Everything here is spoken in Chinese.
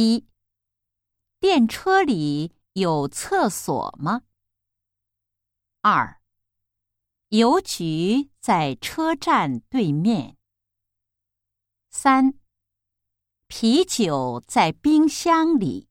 一。电车里有厕所吗？二。邮局在车站对面。三。啤酒在冰箱里。